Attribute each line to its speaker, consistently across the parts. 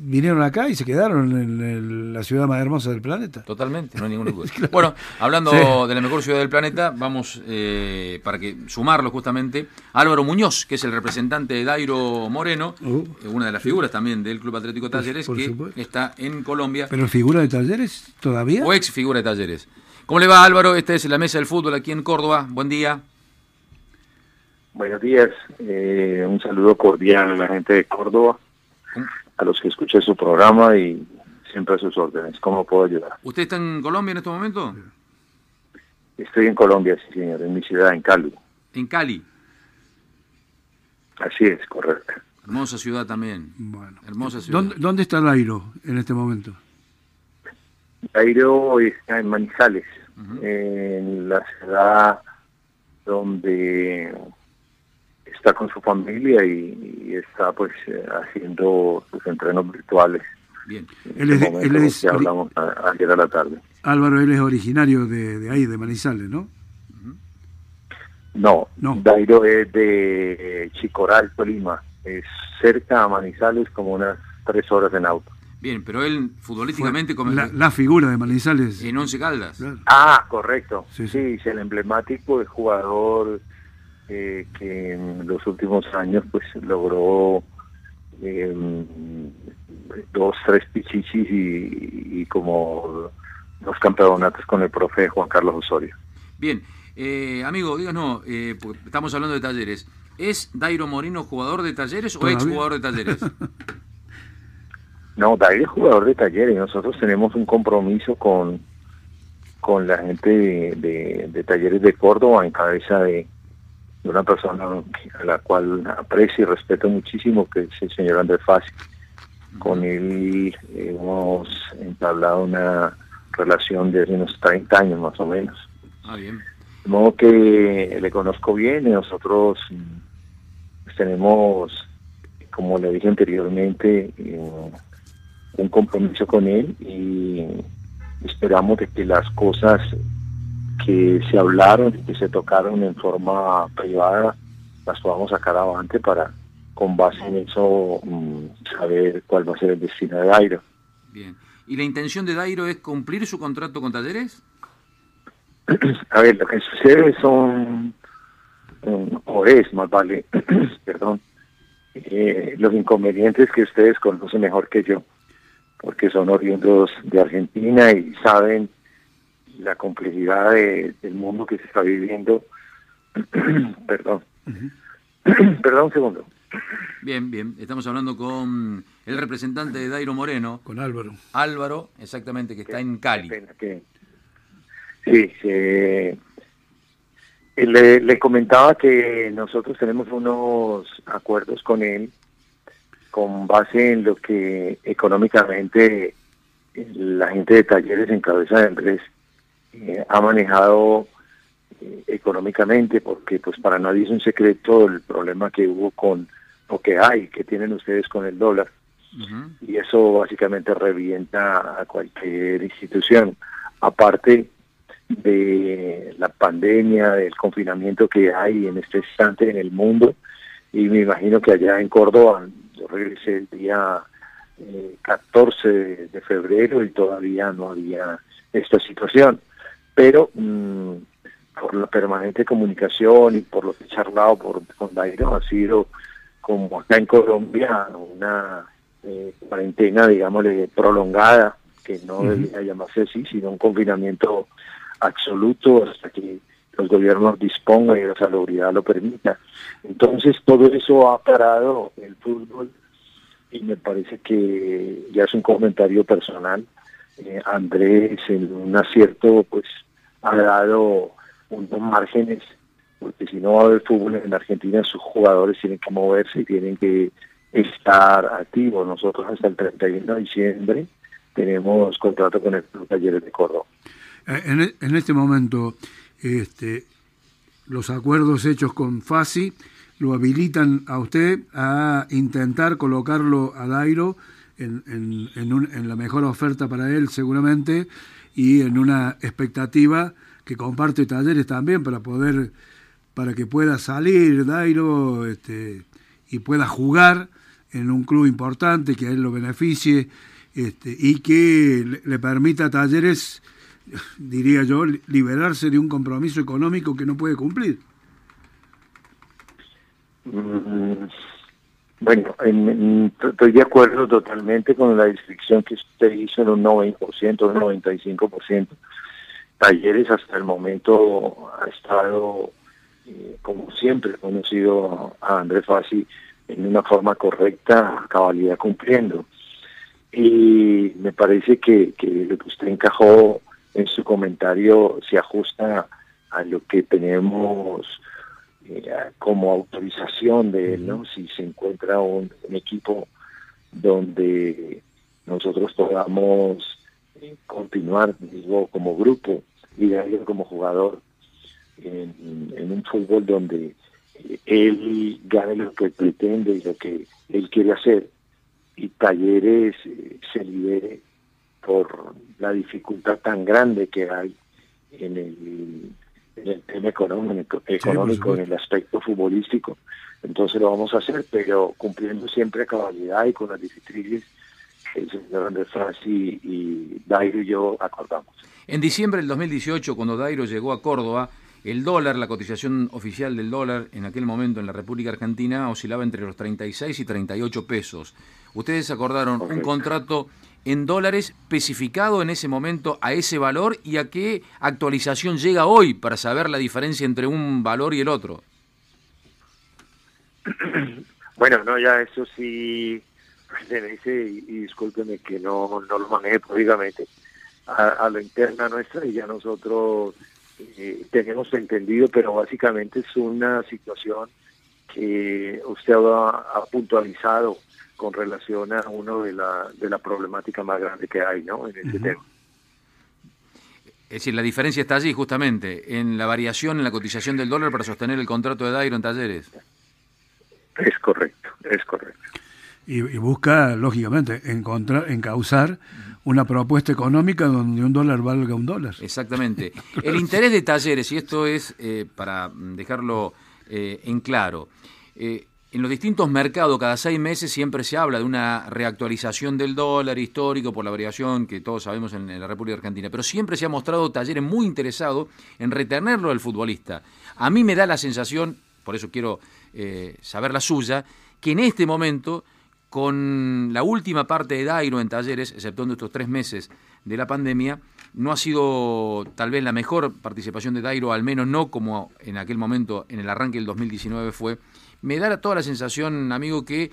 Speaker 1: vinieron acá y se quedaron en la ciudad más hermosa del planeta.
Speaker 2: Totalmente, no hay ninguna duda. Bueno, hablando de la mejor ciudad del planeta, vamos, eh, para que sumarlo justamente, Álvaro Muñoz, que es el representante de Dairo Moreno, uh. eh, una de las figuras también del Club Atlético Talleres, que está en Colombia.
Speaker 1: ¿Pero figura de Talleres todavía?
Speaker 2: O ex figura de Talleres. ¿Cómo le va Álvaro? Esta es la mesa del fútbol aquí en Córdoba. Buen día.
Speaker 3: Buenos días, eh, un saludo cordial a la gente de Córdoba a los que escuché su programa y siempre a sus órdenes. ¿Cómo puedo ayudar?
Speaker 2: ¿Usted está en Colombia en este momento?
Speaker 3: Estoy en Colombia, sí, señor, en mi ciudad, en Cali.
Speaker 2: ¿En Cali?
Speaker 3: Así es, correcto.
Speaker 2: Hermosa ciudad también. Bueno. Hermosa ciudad.
Speaker 1: ¿Dónde, está Dairo en este momento?
Speaker 3: Dairo está en Manizales, en la ciudad donde está con su familia y, está pues eh, haciendo sus entrenos virtuales.
Speaker 2: Bien.
Speaker 1: Él es,
Speaker 3: hablamos ayer a la tarde.
Speaker 1: Álvaro, él es originario de, ahí, de Manizales, ¿no?
Speaker 3: No, no, Dairo es de Chicoral, Tolima. Es cerca a Manizales como unas tres horas en auto.
Speaker 2: Bien, pero él futbolísticamente como
Speaker 1: la, figura de Manizales.
Speaker 2: En Once Caldas.
Speaker 3: Ah, correcto. Sí, sí. es el emblemático, el jugador eh, que en los últimos años pues logró eh, dos, tres pichichis y, como dos campeonatos con el profe Juan Carlos Osorio.
Speaker 2: Bien, eh, amigo, díganos, eh, estamos hablando de talleres. ¿Es Dairo Moreno jugador de talleres o ex jugador de talleres?
Speaker 3: no, Dairo es jugador de talleres. Nosotros tenemos un compromiso con, con la gente de, de talleres de Córdoba en cabeza de, de una persona a la cual aprecio y respeto muchísimo, que es el señor Andrés Fácil. Con él hemos entablado una relación de unos 30 años más o menos.
Speaker 2: Ah, bien.
Speaker 3: De modo que le conozco bien y nosotros pues, tenemos, como le dije anteriormente, eh, un compromiso con él y esperamos de que las cosas que se hablaron y que se tocaron en forma privada las podamos sacar adelante para con base en eso mm, saber cuál va a ser el destino de Dairo.
Speaker 2: Bien. ¿Y la intención de Dairo es cumplir su contrato con Talleres?
Speaker 3: A ver, lo que sucede son, o es más vale, perdón, eh, los inconvenientes que ustedes conocen mejor que yo, porque son oriundos de Argentina y saben la complejidad del mundo que se está viviendo. Perdón. Perdón un segundo.
Speaker 2: Bien, bien. Estamos hablando con el representante de Dairo Moreno.
Speaker 1: Con Álvaro.
Speaker 2: Álvaro, exactamente, que está en Cali.
Speaker 3: Sí, le, le comentaba que nosotros tenemos unos acuerdos con él con base en lo que económicamente la gente de talleres en cabeza de Andrés eh, ha manejado eh, económicamente, porque pues para nadie es un secreto el problema que hubo con, lo que hay, que tienen ustedes con el dólar. Y eso básicamente revienta a cualquier institución. Aparte de la pandemia, del confinamiento que hay en este instante en el mundo, y me imagino que allá en Córdoba, yo regresé el día 14 eh, de febrero y todavía no había esta situación pero mm, por la permanente comunicación y por lo que he charlado por, con Dairo, ha sido como acá en Colombia una eh, cuarentena, digámosle, prolongada, que no debería llamarse así, sino un confinamiento absoluto hasta que los gobiernos dispongan y la salubridad lo permita. Entonces todo eso ha parado el fútbol y me parece que ya es un comentario personal. Eh, Andrés en un acierto pues ha dado unos márgenes, porque si no va a haber fútbol en Argentina, sus jugadores tienen que moverse y tienen que estar activos. Nosotros hasta el 31 de diciembre tenemos contrato con el Club Talleres de Córdoba.
Speaker 1: Eh, en, e, en este momento, este, los acuerdos hechos con FASI lo habilitan a usted a intentar colocarlo a Dairo en, en, en, en la mejor oferta para él seguramente y en una expectativa que comparte talleres también para poder para que pueda salir Dairo este, y pueda jugar en un club importante, que a él lo beneficie este, y que le, permita a Talleres, diría yo, liberarse de un compromiso económico que no puede cumplir.
Speaker 3: Mm, bueno, estoy de acuerdo totalmente con la descripción que usted hizo en un 90%, un 95%. Talleres hasta el momento ha estado, eh, como siempre, conocido a Andrés Fassi en una forma correcta, cabalidad cumpliendo. Y me parece que, lo que usted encajó en su comentario se ajusta a lo que tenemos como autorización de él, ¿no? Si se encuentra un, equipo donde nosotros podamos eh, continuar, digo, como grupo y de como jugador en, en un fútbol donde él gane lo que pretende y lo que él quiere hacer y Talleres eh, se libere por la dificultad tan grande que hay en el, en el tema económico, económico en el aspecto futbolístico. Entonces lo vamos a hacer, pero cumpliendo siempre a cabalidad y con las directrices que el señor Andrés Franci y Dairo y yo acordamos.
Speaker 2: En diciembre del 2018, cuando Dairo llegó a Córdoba, el dólar, la cotización oficial del dólar en aquel momento en la República Argentina oscilaba entre los 36 y 38 pesos. Ustedes acordaron un contrato en dólares especificado en ese momento a ese valor y a qué actualización llega hoy para saber la diferencia entre un valor y el otro.
Speaker 3: Bueno, no, ya eso sí y, y discúlpeme que no, no lo maneje públicamente a, a lo interna nuestra y ya nosotros eh, tenemos entendido, pero básicamente es una situación que usted ha, puntualizado con relación a uno de la, de la problemática más grande que hay ¿no? en este tema.
Speaker 2: Es decir, la diferencia está allí justamente, en la variación en la cotización del dólar para sostener el contrato de Dairo en talleres.
Speaker 3: Es correcto, es correcto.
Speaker 1: Y, busca, lógicamente, encontrar, encauzar una propuesta económica donde un dólar valga un dólar.
Speaker 2: Exactamente. El interés de talleres, y esto es eh, para dejarlo eh, en claro, eh, en los distintos mercados cada seis meses siempre se habla de una reactualización del dólar histórico por la variación que todos sabemos en, la República Argentina, pero siempre se ha mostrado talleres muy interesados en retenerlo al futbolista. A mí me da la sensación, por eso quiero saber la suya, que en este momento con la última parte de Dairo en talleres, exceptuando estos tres meses de la pandemia, no ha sido tal vez la mejor participación de Dairo, al menos no como en aquel momento, en el arranque del 2019 fue. Me da toda la sensación, amigo, que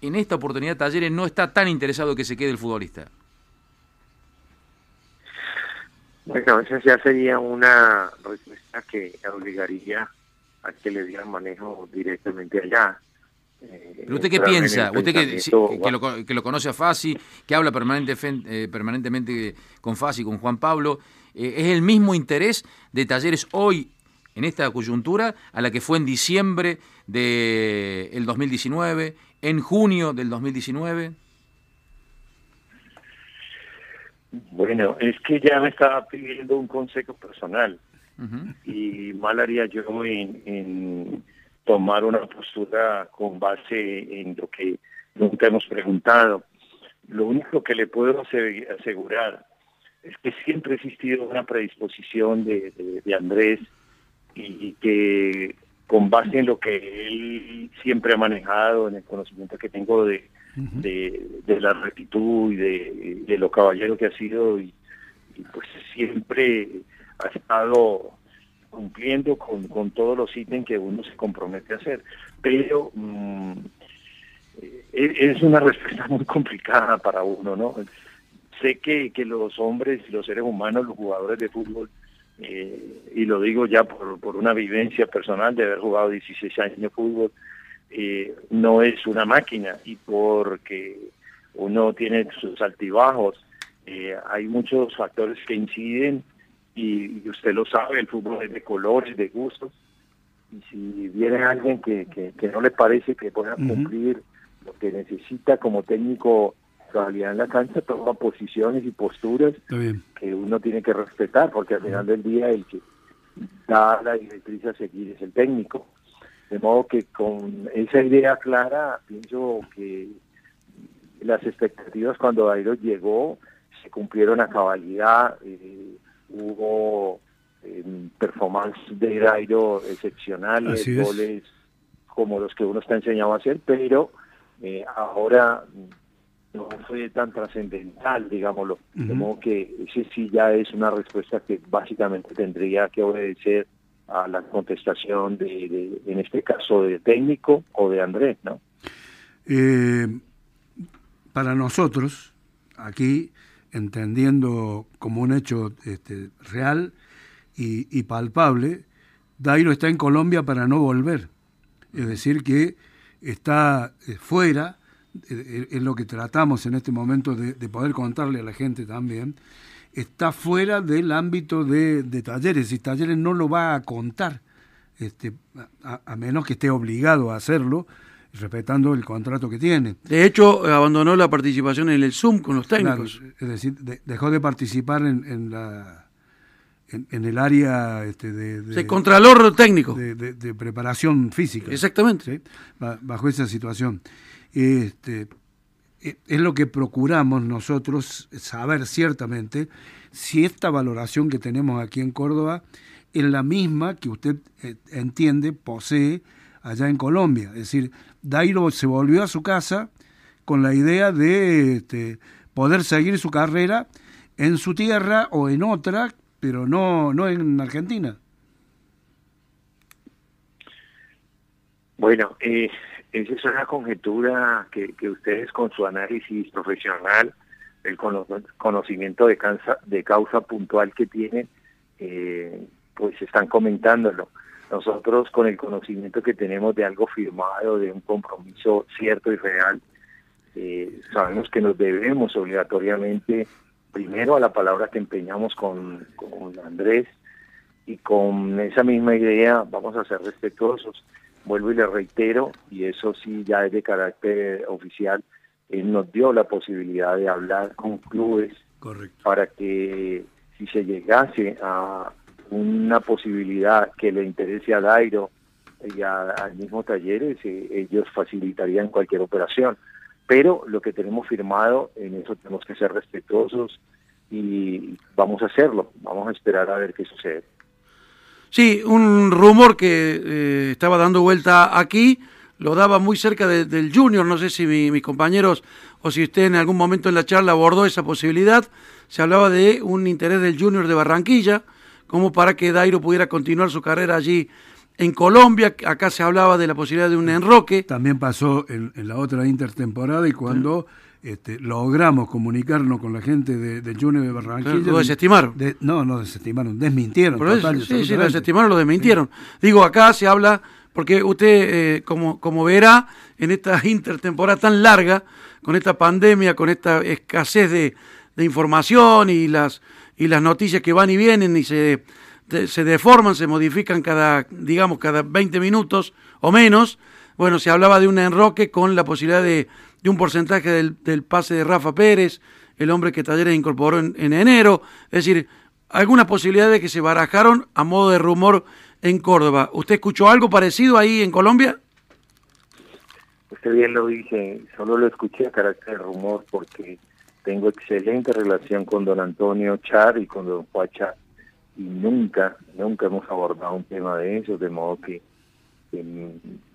Speaker 2: en esta oportunidad Talleres no está tan interesado que se quede el futbolista.
Speaker 3: Bueno, esa ya sería una respuesta que obligaría a que le dieran manejo directamente allá.
Speaker 2: ¿Pero usted qué piensa? Usted que, que, lo, conoce a Fasi, que habla permanente, eh, permanentemente con Fasi, con Juan Pablo, eh, ¿es el mismo interés de Talleres hoy, en esta coyuntura, a la que fue en diciembre del de 2019, en junio del 2019?
Speaker 3: Bueno, es que ya me estaba pidiendo un consejo personal y mal haría yo en tomar una postura con base en lo que nunca hemos preguntado. Lo único que le puedo asegurar es que siempre ha existido una predisposición de, Andrés y, que con base en lo que él siempre ha manejado, en el conocimiento que tengo de, de, la rectitud y de, lo caballero que ha sido, y pues siempre ha estado cumpliendo con, todos los ítems que uno se compromete a hacer. Pero mm, e, es una respuesta muy complicada para uno, ¿no? Sé que, que los hombres, los seres humanos, los jugadores de fútbol, eh, y lo digo ya por, una vivencia personal de haber jugado 16 años de fútbol, eh, no es una máquina y porque uno tiene sus altibajos, eh, hay muchos factores que inciden y, usted lo sabe, el fútbol es de colores, de gustos, y si viene alguien que, que, no le parece que pueda cumplir lo que necesita como técnico realidad en la cancha, toma posiciones y posturas que uno tiene que respetar, porque al final del día el que da la directriz a seguir es el técnico. De modo que con esa idea clara, pienso que las expectativas cuando Dairo llegó se cumplieron a cabalidad, eh, hubo eh, performance de Dairo excepcionales, goles como los que uno está enseñado a hacer, pero eh, ahora no fue tan trascendental, digámoslo. De modo que ese sí ya es una respuesta que básicamente tendría que obedecer a la contestación de, en este caso, de técnico o de Andrés, ¿no?
Speaker 1: Eh, para nosotros, aquí, entendiendo como un hecho este, real y, palpable, Dairo está en Colombia para no volver. Es decir, que está eh, fuera, eh, es lo que tratamos en este momento de, poder contarle a la gente también, está fuera del ámbito de, talleres y talleres no lo va a contar, este, a, menos que esté obligado a hacerlo, respetando el contrato que tiene.
Speaker 4: De hecho, abandonó la participación en el Zoom con los técnicos.
Speaker 1: es decir, dejó de participar en, la en, el área este, de,
Speaker 4: de contralor técnico
Speaker 1: de, preparación física.
Speaker 4: Exactamente.
Speaker 1: Bajo esa situación. Este, e, es lo que procuramos nosotros saber ciertamente si esta valoración que tenemos aquí en Córdoba es la misma que usted eh, entiende, posee allá en Colombia. Es decir, Dairo se volvió a su casa con la idea de este, poder seguir su carrera en su tierra o en otra, pero no, no en Argentina.
Speaker 3: Bueno, eh, esa es una conjetura que, ustedes con su análisis profesional, el conocimiento de, causa, de causa puntual que tienen, eh, pues están comentándolo. Nosotros con el conocimiento que tenemos de algo firmado, de un compromiso cierto y real, eh, sabemos que nos debemos obligatoriamente primero a la palabra que empeñamos con, con Andrés y con esa misma idea vamos a ser respetuosos. Vuelvo y le reitero, y eso sí ya es de carácter oficial, él nos dio la posibilidad de hablar con clubes para que si se llegase a una posibilidad que le interese a Dairo y al mismo Talleres, eh, ellos facilitarían cualquier operación. Pero lo que tenemos firmado, en eso tenemos que ser respetuosos y vamos a hacerlo, vamos a esperar a ver qué sucede.
Speaker 4: Sí, un rumor que eh, estaba dando vuelta aquí, lo daba muy cerca del Junior, no sé si mis compañeros o si usted en algún momento en la charla abordó esa posibilidad, se hablaba de un interés del Junior de Barranquilla, como para que Dairo pudiera continuar su carrera allí en Colombia, acá se hablaba de la posibilidad de un enroque.
Speaker 1: También pasó en, la otra intertemporada y cuando... Este, logramos comunicarnos con la gente de, del Junior de Barranquilla.
Speaker 4: ¿Lo desestimaron?
Speaker 1: no, no desestimaron, desmintieron.
Speaker 4: sí, sí, lo desestimaron, lo desmintieron. Digo, acá se habla, porque usted, eh, como, como verá, en esta intertemporada tan larga, con esta pandemia, con esta escasez de, de información y las, y las noticias que van y vienen y se, se deforman, se modifican cada, digamos, cada 20 minutos o menos, bueno, se hablaba de un enroque con la posibilidad de de un porcentaje del, pase de Rafa Pérez, el hombre que Talleres incorporó en, enero, es decir, algunas posibilidades que se barajaron a modo de rumor en Córdoba. ¿Usted escuchó algo parecido ahí en Colombia?
Speaker 3: Usted bien lo dice, solo lo escuché a carácter de rumor porque tengo excelente relación con don Antonio Char y con don Juan y nunca, nunca hemos abordado un tema de eso, de modo que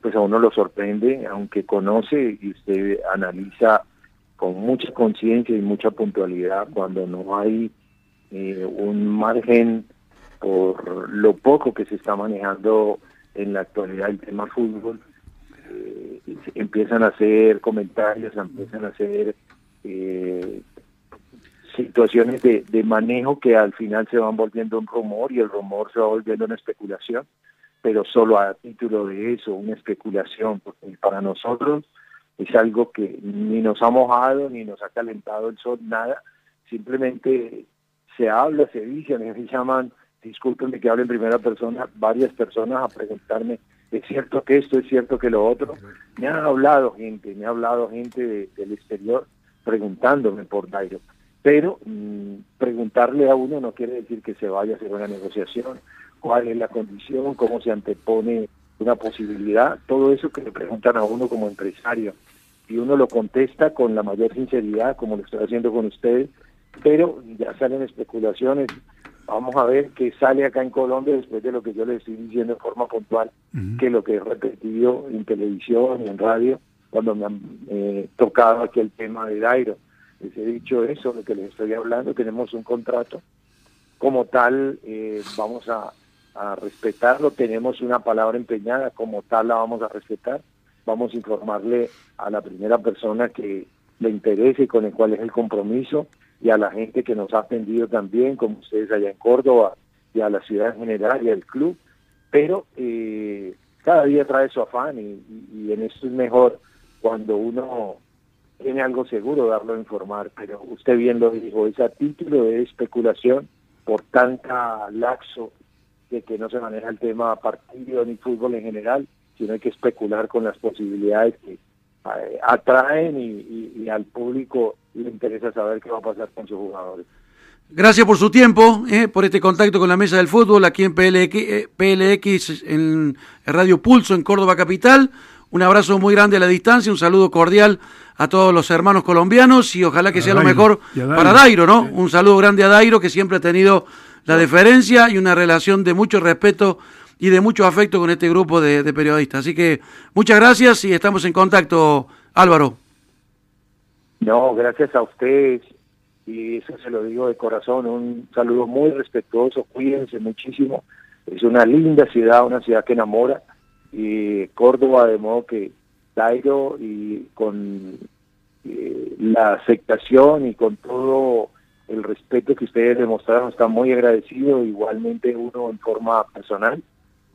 Speaker 3: pues a uno lo sorprende, aunque conoce y usted analiza con mucha conciencia y mucha puntualidad cuando no hay eh, un margen por lo poco que se está manejando en la actualidad el tema fútbol, eh, empiezan a hacer comentarios, empiezan a hacer eh, situaciones de, manejo que al final se van volviendo un rumor y el rumor se va volviendo una especulación pero solo a título de eso, una especulación, porque para nosotros es algo que ni nos ha mojado, ni nos ha calentado el sol, nada, simplemente se habla, se dice, me llaman, discúlpenme que hable en primera persona, varias personas a preguntarme, ¿es cierto que esto, es cierto que lo otro? Me ha hablado gente, me ha hablado gente del exterior preguntándome por Dairo, pero mm, preguntarle a uno no quiere decir que se vaya a hacer una negociación, cuál es la condición, cómo se antepone una posibilidad, todo eso que le preguntan a uno como empresario, y uno lo contesta con la mayor sinceridad, como lo estoy haciendo con ustedes, pero ya salen especulaciones. Vamos a ver qué sale acá en Colombia después de lo que yo les estoy diciendo en forma puntual, que lo que he repetido en televisión y en radio cuando me han eh, tocado aquí el tema de Dairo. Les he dicho eso, lo que les estoy hablando, tenemos un contrato. Como tal, eh, vamos a, respetarlo, tenemos una palabra empeñada, como tal la vamos a respetar. Vamos a informarle a la primera persona que le interese y con el cual es el compromiso y a la gente que nos ha atendido también, como ustedes allá en Córdoba, y a la ciudad en general y al club, pero eh, cada día trae su afán y, en esto es mejor cuando uno tiene algo seguro darlo a informar, pero usted bien lo dijo, es a título de especulación por tanta laxo de que no se maneja el tema partido ni fútbol en general, sino hay que especular con las posibilidades que eh, atraen y, al público le interesa saber qué va a pasar con sus jugadores.
Speaker 4: Gracias por su tiempo, eh, por este contacto con la mesa del fútbol aquí en PLX, eh, PLX en Radio Pulso en Córdoba Capital. Un abrazo muy grande a la distancia, un saludo cordial a todos los hermanos colombianos y ojalá que sea lo mejor para Dairo, ¿no? Un saludo grande a Dairo que siempre ha tenido la deferencia y una relación de mucho respeto y de mucho afecto con este grupo de, periodistas. Así que muchas gracias y estamos en contacto, Álvaro.
Speaker 3: No, gracias a ustedes y eso se lo digo de corazón, un saludo muy respetuoso, cuídense muchísimo, es una linda ciudad, una ciudad que enamora y Córdoba de modo que Dairo y con eh, la aceptación y con todo el respeto que ustedes demostraron está muy agradecido, igualmente uno en forma personal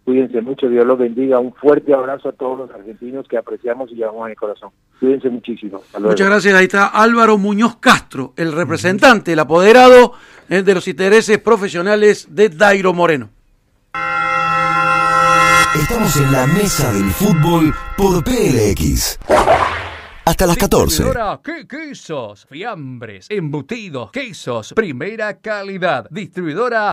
Speaker 3: Cuídense mucho, Dios los bendiga. Un fuerte abrazo a todos los argentinos que apreciamos y llevamos en el corazón. Cuídense muchísimo.
Speaker 4: Muchas gracias. Ahí está Álvaro Muñoz Castro, el representante, el apoderado eh, de los intereses profesionales de Dairo Moreno.
Speaker 5: Estamos en la mesa del fútbol por PLX. Hasta las 14.
Speaker 6: ¿Qué quesos? Fiambres, embutidos, quesos, primera calidad. Distribuidora